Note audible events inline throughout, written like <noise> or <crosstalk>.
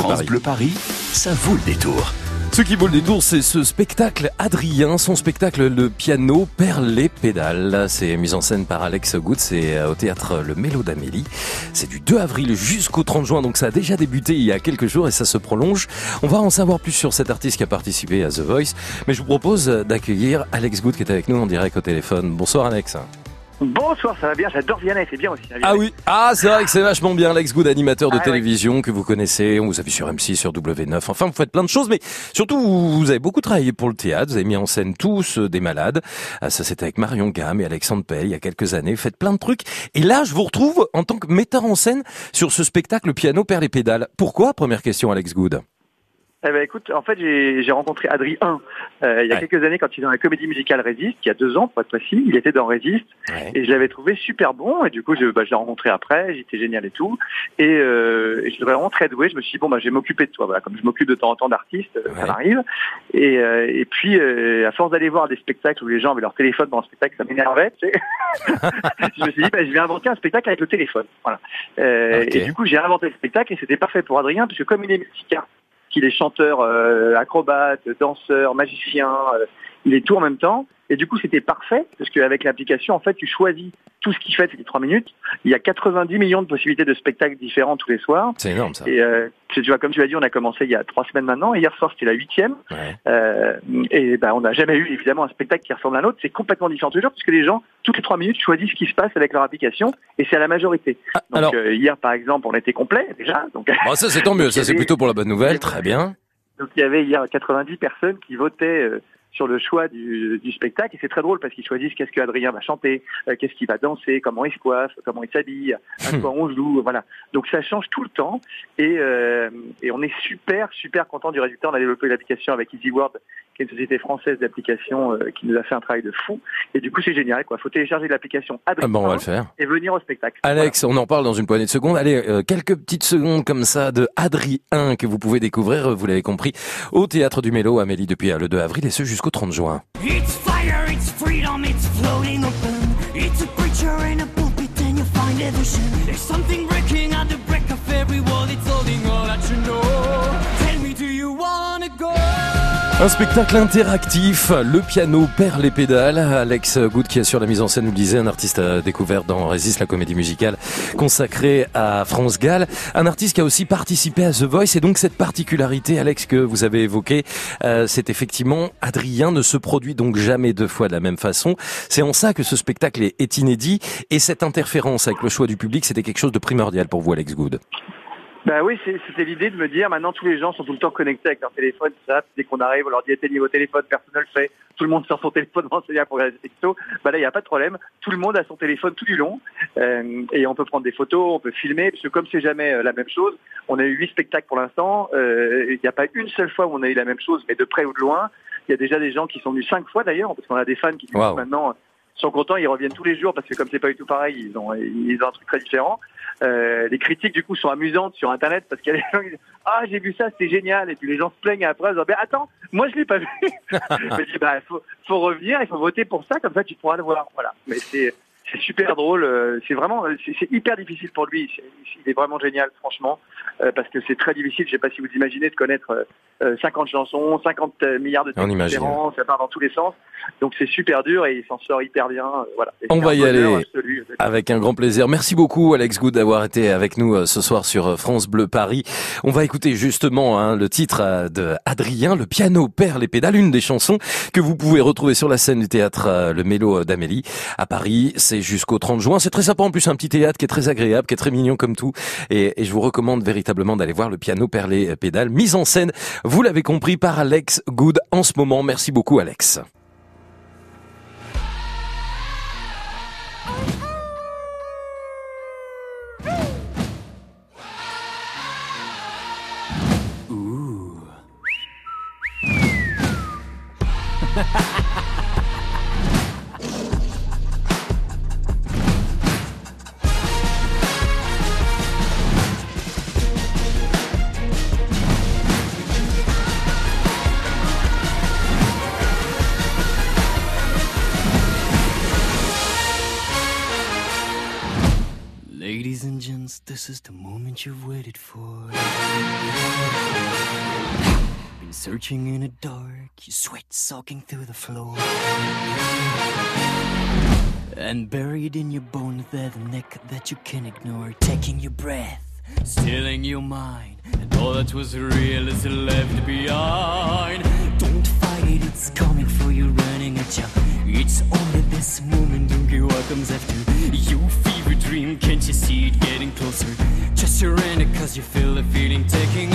France Paris. Bleu Paris, ça vaut le détour. Ce qui vaut le détour, c'est ce spectacle Adrien, son spectacle Le piano perd les pédales. C'est mis en scène par Alex Good, c'est euh, au théâtre Le Mélo d'Amélie. C'est du 2 avril jusqu'au 30 juin, donc ça a déjà débuté il y a quelques jours et ça se prolonge. On va en savoir plus sur cet artiste qui a participé à The Voice, mais je vous propose d'accueillir Alex Good qui est avec nous en direct au téléphone. Bonsoir Alex. Bonsoir, ça va bien, j'adore Vianney, c'est bien aussi. Ah oui, ah c'est vrai que c'est vachement bien Alex Good, animateur de Ah ouais. télévision que vous connaissez, on vous a vu sur M6, sur W9, enfin vous faites plein de choses, mais surtout vous, vous avez beaucoup travaillé pour le théâtre, vous avez mis en scène tous euh, des malades, Ah, ça c'était avec Marion Gamme et Alexandre Pell il y a quelques années, vous faites plein de trucs, et là je vous retrouve en tant que metteur en scène sur ce spectacle Le piano perd les pédales. Pourquoi? Première question Alex Good. Eh ben écoute, en fait j'ai rencontré Adrien euh, il y a Ouais. quelques années quand il est dans la comédie musicale Résiste, il y a deux ans pour être précis, il était dans Résiste et je l'avais trouvé super bon et du coup je, bah, je l'ai rencontré après, j'étais génial et tout et, euh, et je trouvais vraiment très doué. Je me suis dit bon bah je vais m'occuper de toi, voilà comme je m'occupe de temps en temps d'artistes, euh, Ouais. ça m'arrive et, euh, et puis euh, à force d'aller voir des spectacles où les gens avaient leur téléphone dans le spectacle, ça m'énervait. Tu sais. <laughs> je me suis dit bah, je vais inventer un spectacle avec le téléphone, voilà. Euh. Et du coup j'ai inventé le spectacle et c'était parfait pour Adrien puisque comme il est musicien qu'il est chanteur, euh, acrobate, danseur, magicien, euh, il est tout en même temps. Et du coup, c'était parfait parce qu'avec l'application, en fait, tu choisis tout ce qu'il fait, c'est les trois minutes. Il y a 90 millions de possibilités de spectacles différents tous les soirs. C'est énorme ça. Et euh, tu vois, comme tu l'as dit, on a commencé il y a trois semaines maintenant. Et hier soir, c'était la huitième. Ouais. Euh, et ben, on n'a jamais eu évidemment un spectacle qui ressemble à l'autre. C'est complètement différent tous les jours parce que les gens, toutes les trois minutes, choisissent ce qui se passe avec leur application. Et c'est à la majorité. Ah, Donc alors, euh, hier, par exemple, on était complet déjà. Donc <laughs> bon, ça c'est tant mieux, ça c'est plutôt pour la bonne nouvelle, très bien. Donc il y avait hier 90 personnes qui votaient euh, sur le choix du, du spectacle et c'est très drôle parce qu'ils choisissent qu'est-ce que Adrien va chanter, euh, qu'est-ce qu'il va danser, comment il se coiffe, comment il s'habille, à quoi on joue, voilà. Donc ça change tout le temps et, euh, et on est super super content du résultat. On a développé l'application avec EasyWord qui est une société française d'application euh, qui nous a fait un travail de fou et du coup c'est génial quoi. Faut télécharger l'application Ah Adrien bon, on va le faire. et venir au spectacle. Alex, on en parle dans une poignée de secondes. Allez, euh, quelques petites secondes comme ça de Adrien que vous pouvez découvrir, euh, vous l'avez compris, au Théâtre du Mélo, Amélie, depuis le 2 avril et ce jusqu'au 30 juin. It's fire, it's freedom, it's floating open. It's a preacher in a pulpit, and you find. There's something Un spectacle interactif, le piano perd les pédales. Alex Good qui assure la mise en scène nous le disait, un artiste découvert dans Résiste, la comédie musicale consacrée à France Gall. Un artiste qui a aussi participé à The Voice et donc cette particularité, Alex, que vous avez évoqué, euh, c'est effectivement Adrien ne se produit donc jamais deux fois de la même façon. C'est en ça que ce spectacle est inédit et cette interférence avec le choix du public, c'était quelque chose de primordial pour vous, Alex Good. Ben oui, c'est- c'était l'idée de me dire, maintenant tous les gens sont tout le temps connectés avec leur téléphone, ça, dès qu'on arrive, on leur dit éteignez vos téléphones, personne ne le fait, tout le monde sort son téléphone renseigné pour regarder des textos, ben là il n'y a pas de problème, tout le monde a son téléphone tout du long, euh, et on peut prendre des photos, on peut filmer, parce que comme c'est jamais euh, la même chose, on a eu huit spectacles pour l'instant, euh, il n'y a pas une seule fois où on a eu la même chose, mais de près ou de loin, il y a déjà des gens qui sont venus cinq fois d'ailleurs, parce qu'on a des fans qui Wow. maintenant sont contents, ils reviennent tous les jours parce que comme c'est pas du tout pareil, ils ont ils ont un truc très différent. Euh, les critiques du coup sont amusantes sur internet parce qu'il y a des gens qui disent ah j'ai vu ça c'était génial et puis les gens se plaignent après ils disent ben attends moi je l'ai pas vu. <laughs> Mais bah faut faut revenir il faut voter pour ça comme ça tu pourras le voir voilà mais c'est c'est super drôle euh, c'est vraiment c'est hyper difficile pour lui il est vraiment génial franchement euh, parce que c'est très difficile je sais pas si vous imaginez de connaître euh, euh, 50 chansons 50 milliards de textes différents ça part dans tous les sens donc c'est super dur et il s'en sort hyper bien voilà Et On va y aller. absolu. Avec un grand plaisir. Merci beaucoup Alex Good d'avoir été avec nous ce soir sur France Bleu Paris. On va écouter justement hein, le titre de Adrien, le piano perd les pédales, une des chansons que vous pouvez retrouver sur la scène du théâtre Le Mélo d'Amélie à Paris. C'est jusqu'au 30 juin. C'est très sympa en plus, un petit théâtre qui est très agréable, qui est très mignon comme tout. Et, et je vous recommande véritablement d'aller voir le piano perd les pédales, mise en scène, vous l'avez compris, par Alex Good en ce moment. Merci beaucoup Alex. This is the moment you've waited for. Been searching in the dark, your sweat soaking through the floor. And buried in your bones, there's a neck that you can ignore. Taking your breath, stealing your mind. And all that was real is left behind. Don't fight it, it's coming for you, running at you. It's only this moment, don't get what comes after. You fever dream, can't you see it closer? Just surrender, cause you feel the feeling taking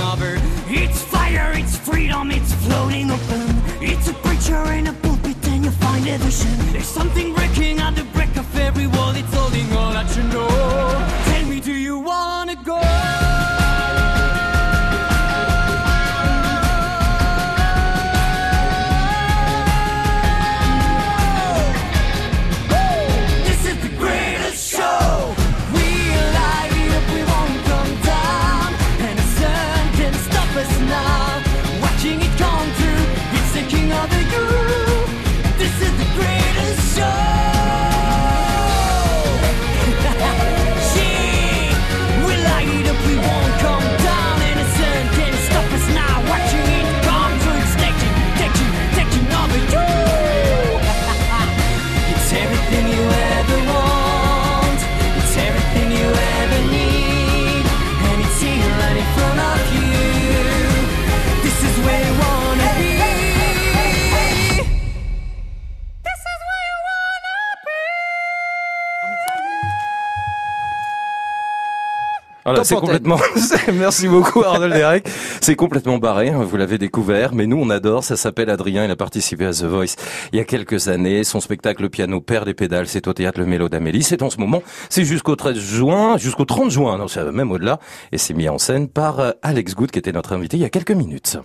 Voilà, c'est complètement. <laughs> <laughs> Merci beaucoup Arnold Derek. C'est complètement barré. hein, Vous l'avez découvert, mais nous on adore. Ça s'appelle Adrien. Il a participé à The Voice il y a quelques années. Son spectacle Le piano perd les pédales. C'est au théâtre Le Mélo d'Amélie. C'est en ce moment. C'est jusqu'au 13 juin, jusqu'au 30 juin. Non, c'est même au-delà. Et c'est mis en scène par euh, Alex Good qui était notre invité il y a quelques minutes.